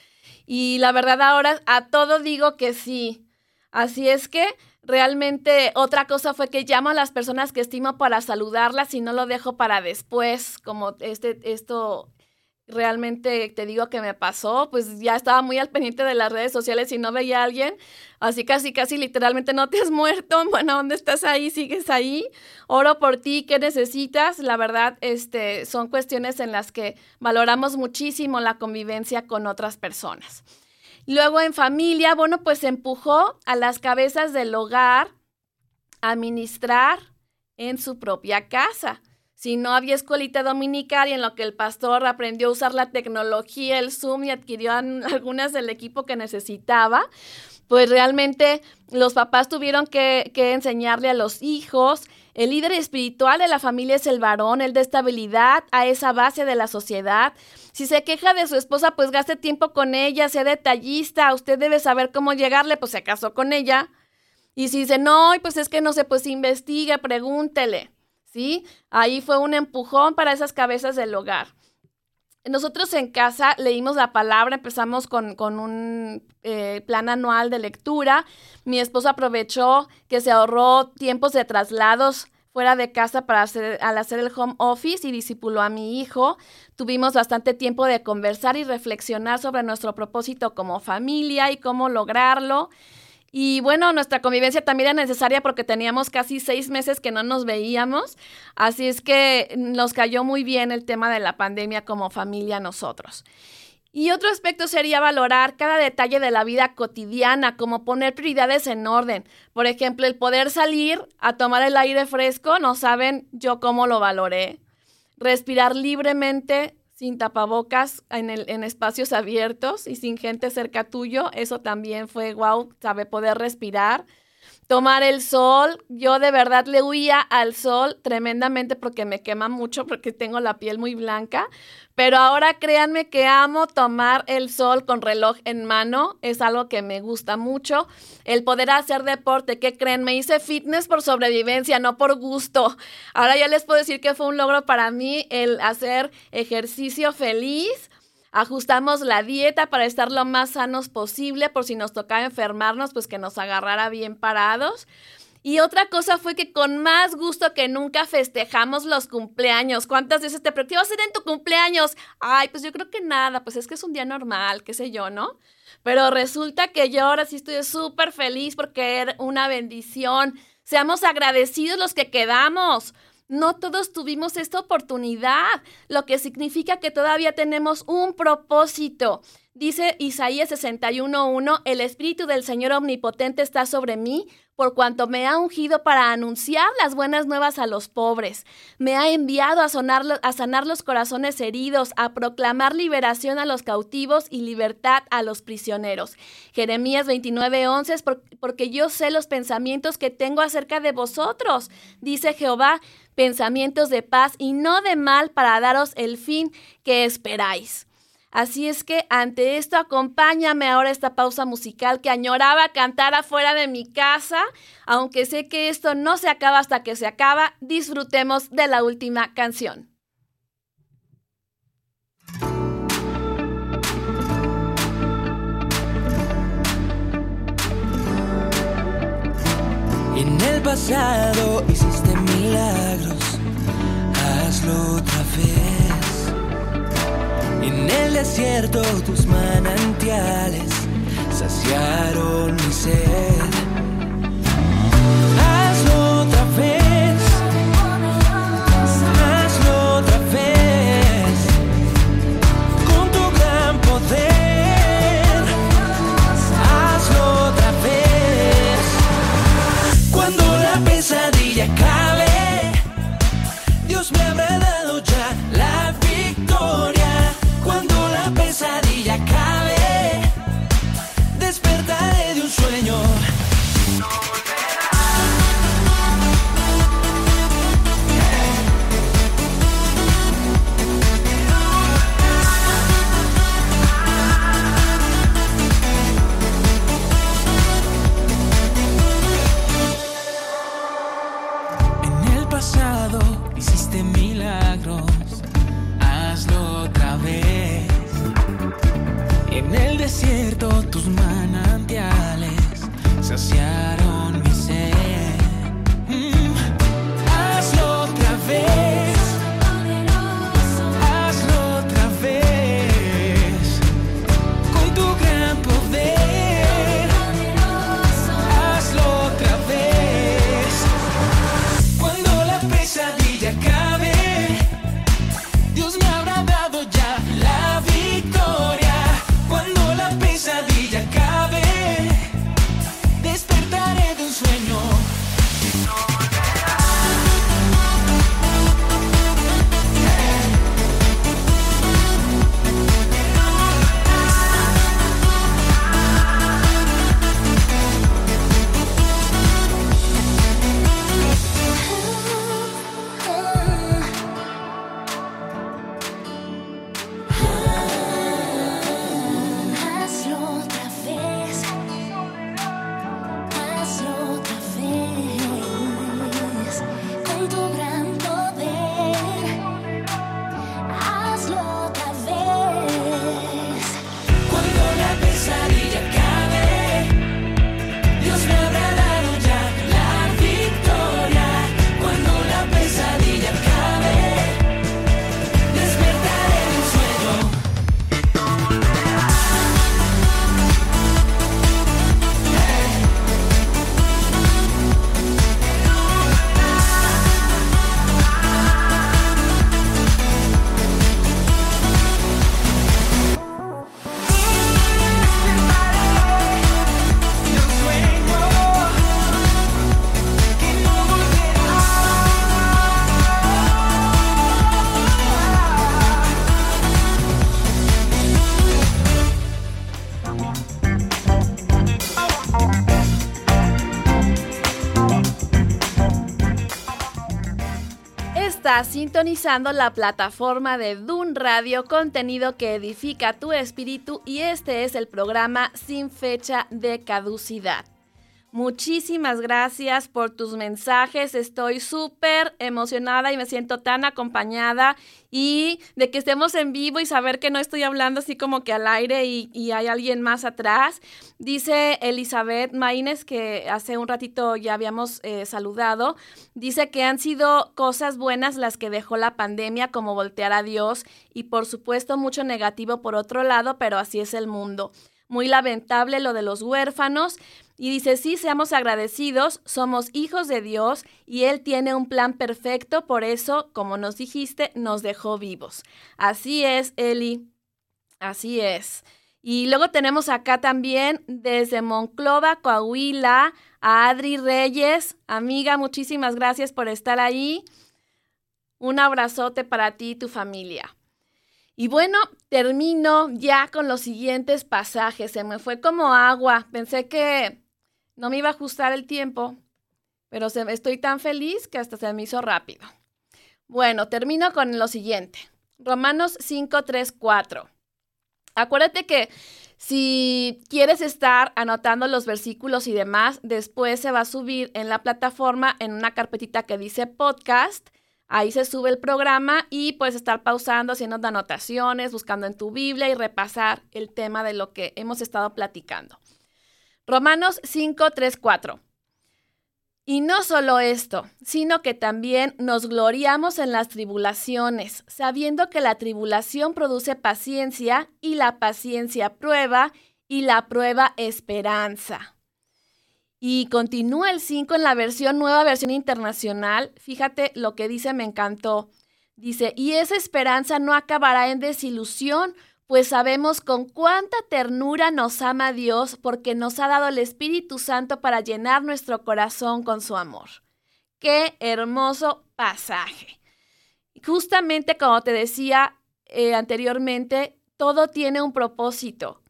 Y la verdad ahora a todo digo que sí. Así es que Realmente otra cosa fue que llamo a las personas que estimo para saludarlas y no lo dejo para después, como este, esto realmente te digo que me pasó, pues ya estaba muy al pendiente de las redes sociales y no veía a alguien, así casi, casi literalmente no te has muerto, <laughs> bueno, ¿dónde estás ahí? ¿Sigues ahí? Oro por ti, ¿qué necesitas? La verdad, este, son cuestiones en las que valoramos muchísimo la convivencia con otras personas. Luego en familia, bueno, pues empujó a las cabezas del hogar a ministrar en su propia casa. Si no había escuelita dominical y en lo que el pastor aprendió a usar la tecnología, el Zoom y adquirió <laughs> algunas del equipo que necesitaba, pues realmente los papás tuvieron que, que enseñarle a los hijos el líder espiritual de la familia es el varón, el de estabilidad a esa base de la sociedad. Si se queja de su esposa, pues gaste tiempo con ella, sea detallista, usted debe saber cómo llegarle, pues se casó con ella. Y si dice, no, pues es que no sé, pues investigue, pregúntele, ¿sí? Ahí fue un empujón para esas cabezas del hogar. Nosotros en casa leímos la palabra, empezamos con, un eh, plan anual de lectura. Mi esposo aprovechó que se ahorró tiempos de traslados fuera de casa para hacer, al hacer el home office y discipuló a mi hijo. Tuvimos bastante tiempo de conversar y reflexionar sobre nuestro propósito como familia y cómo lograrlo. Y bueno, nuestra convivencia también era necesaria porque teníamos casi seis meses que no nos veíamos, así es que nos cayó muy bien el tema de la pandemia como familia nosotros. Y otro aspecto sería valorar cada detalle de la vida cotidiana, como poner prioridades en orden. Por ejemplo, el poder salir a tomar el aire fresco, no saben yo cómo lo valoré. Respirar libremente sin tapabocas en, el, espacios abiertos y sin gente cerca tuyo, eso también fue wow, sabe poder respirar tomar el sol. Yo de verdad le huía al sol tremendamente porque me quema mucho, porque tengo la piel muy blanca. Pero ahora créanme que amo tomar el sol con reloj en mano. Es algo que me gusta mucho. El poder hacer deporte, ¿qué creen? Me hice fitness por sobrevivencia, no por gusto. Ahora ya les puedo decir que fue un logro para mí el hacer ejercicio feliz Ajustamos la dieta para estar lo más sanos posible por si nos tocaba enfermarnos, pues que nos agarrara bien parados. Y otra cosa fue que con más gusto que nunca festejamos los cumpleaños. ¿Cuántas veces te pregunté, ¿qué vas a hacer en tu cumpleaños? Ay, pues yo creo que nada, pues es que es un día normal, qué sé yo, ¿no? Pero resulta que yo ahora sí estoy súper feliz porque era una bendición. Seamos agradecidos los que quedamos. No todos tuvimos esta oportunidad, lo que significa que todavía tenemos un propósito. Dice Isaías 61.1, el Espíritu del Señor Omnipotente está sobre mí por cuanto me ha ungido para anunciar las buenas nuevas a los pobres. Me ha enviado a, a sanar los corazones heridos, a proclamar liberación a los cautivos y libertad a los prisioneros. Jeremías 29:11 es porque yo sé los pensamientos que tengo acerca de vosotros, dice Jehová, pensamientos de paz y no de mal para daros el fin que esperáis. Así es que ante esto acompáñame ahora esta pausa musical que añoraba cantar afuera de mi casa, aunque sé que esto no se acaba hasta que se acaba, disfrutemos de la última canción. En el pasado hiciste milagros, hazlo otra vez. En el desierto tus manantiales saciaron mi sed. Hiciste milagros, hazlo otra vez. En el desierto tus manantiales saciaron sintonizando la plataforma de Dun Radio, contenido que edifica tu espíritu y este es el programa Sin fecha de caducidad. Muchísimas gracias por tus mensajes. Estoy súper emocionada y me siento tan acompañada y de que estemos en vivo y saber que no estoy hablando así como que al aire y, hay alguien más atrás. Dice Elizabeth Maínez, que hace un ratito ya habíamos eh, saludado, dice que han sido cosas buenas las que dejó la pandemia, como voltear a Dios y por supuesto mucho negativo por otro lado, pero así es el mundo. Muy lamentable lo de los huérfanos. Y dice, sí, seamos agradecidos, somos hijos de Dios y Él tiene un plan perfecto, por eso, como nos dijiste, nos dejó vivos. Así es, Eli, así es. Y luego tenemos acá también desde Monclova, Coahuila, a Adri Reyes. Amiga, muchísimas gracias por estar ahí. Un abrazote para ti y tu familia. Y bueno, termino ya con los siguientes pasajes. Se me fue como agua. Pensé que no me iba a ajustar el tiempo, pero estoy tan feliz que hasta se me hizo rápido. Bueno, termino con lo siguiente. Romanos 5, 3, 4. Acuérdate que si quieres estar anotando los versículos y demás, después se va a subir en la plataforma en una carpetita que dice podcast. Ahí se sube el programa y puedes estar pausando, haciendo anotaciones, buscando en tu Biblia y repasar el tema de lo que hemos estado platicando. Romanos 5, 3, 4. Y no solo esto, sino que también nos gloriamos en las tribulaciones, sabiendo que la tribulación produce paciencia y la paciencia prueba y la prueba esperanza. Y continúa el 5 en la versión nueva versión internacional. Fíjate lo que dice, me encantó. Dice, y esa esperanza no acabará en desilusión, pues sabemos con cuánta ternura nos ama Dios porque nos ha dado el Espíritu Santo para llenar nuestro corazón con su amor. Qué hermoso pasaje. Justamente como te decía eh, anteriormente, todo tiene un propósito.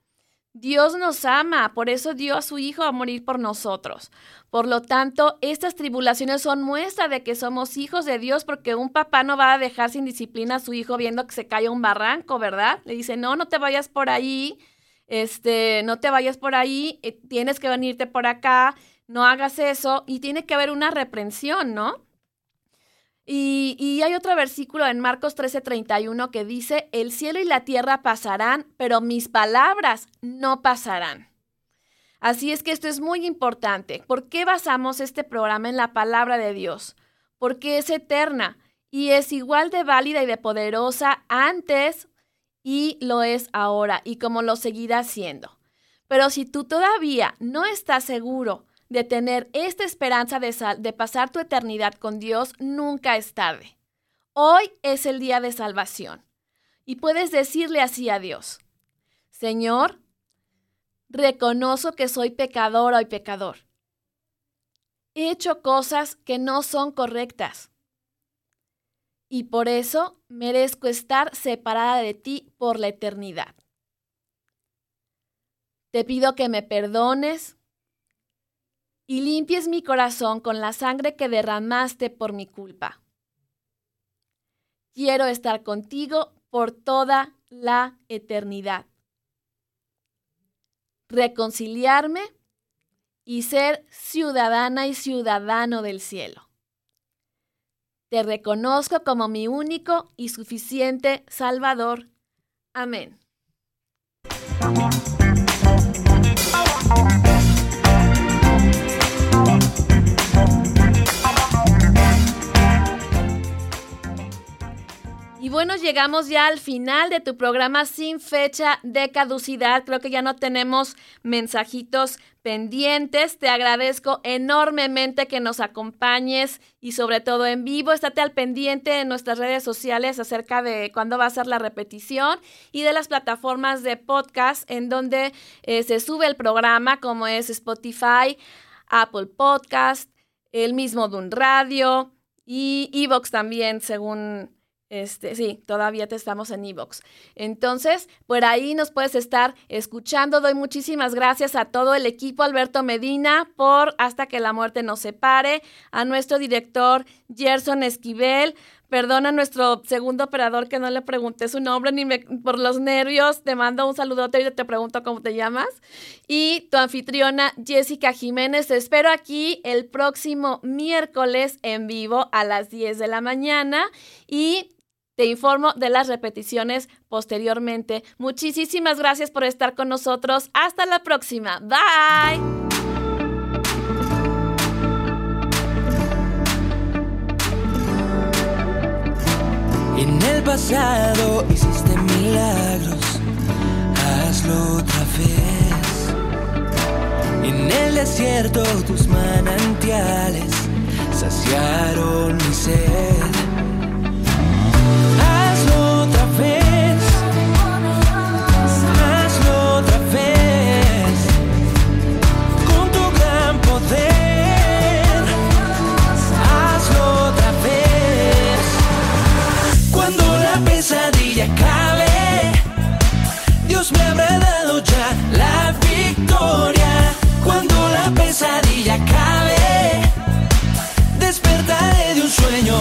Dios nos ama, por eso dio a su Hijo a morir por nosotros. Por lo tanto, estas tribulaciones son muestra de que somos hijos de Dios, porque un papá no va a dejar sin disciplina a su hijo viendo que se cae a un barranco, ¿verdad? Le dice, no, no te vayas por ahí, este, no te vayas por ahí, eh, tienes que venirte por acá, no hagas eso, y tiene que haber una reprensión, ¿no? Y, hay otro versículo en Marcos 13:31 que dice, el cielo y la tierra pasarán, pero mis palabras no pasarán. Así es que esto es muy importante. ¿Por qué basamos este programa en la palabra de Dios? Porque es eterna y es igual de válida y de poderosa antes y lo es ahora y como lo seguirá siendo. Pero si tú todavía no estás seguro de tener esta esperanza de, de pasar tu eternidad con Dios, nunca es tarde. Hoy es el día de salvación. Y puedes decirle así a Dios, Señor, reconozco que soy pecadora y pecador. He hecho cosas que no son correctas. Y por eso merezco estar separada de ti por la eternidad. Te pido que me perdones, y limpies mi corazón con la sangre que derramaste por mi culpa. Quiero estar contigo por toda la eternidad. Reconciliarme y ser ciudadana y ciudadano del cielo. Te reconozco como mi único y suficiente Salvador. Amén. Y bueno, llegamos ya al final de tu programa sin fecha de caducidad. Creo que ya no tenemos mensajitos pendientes. Te agradezco enormemente que nos acompañes y sobre todo en vivo. Estate al pendiente en nuestras redes sociales acerca de cuándo va a ser la repetición y de las plataformas de podcast en donde eh, se sube el programa como es Spotify, Apple Podcast, el mismo Dun Radio y Evox también según este, sí, todavía te estamos en Evox. Entonces, por ahí nos puedes estar escuchando. Doy muchísimas gracias a todo el equipo, Alberto Medina, por Hasta que la muerte nos separe, a nuestro director Gerson Esquivel, Perdona a nuestro segundo operador que no le pregunté su nombre ni me, por los nervios. Te mando un saludote y te pregunto cómo te llamas. Y tu anfitriona Jessica Jiménez. Te espero aquí el próximo miércoles en vivo a las 10 de la mañana. Y te informo de las repeticiones posteriormente. Muchísimas gracias por estar con nosotros. Hasta la próxima. Bye. En el pasado hiciste milagros, hazlo otra vez. En el desierto tus manantiales saciaron mi sed. Dios me habrá dado ya la victoria. Cuando la pesadilla acabe, despertaré de un sueño.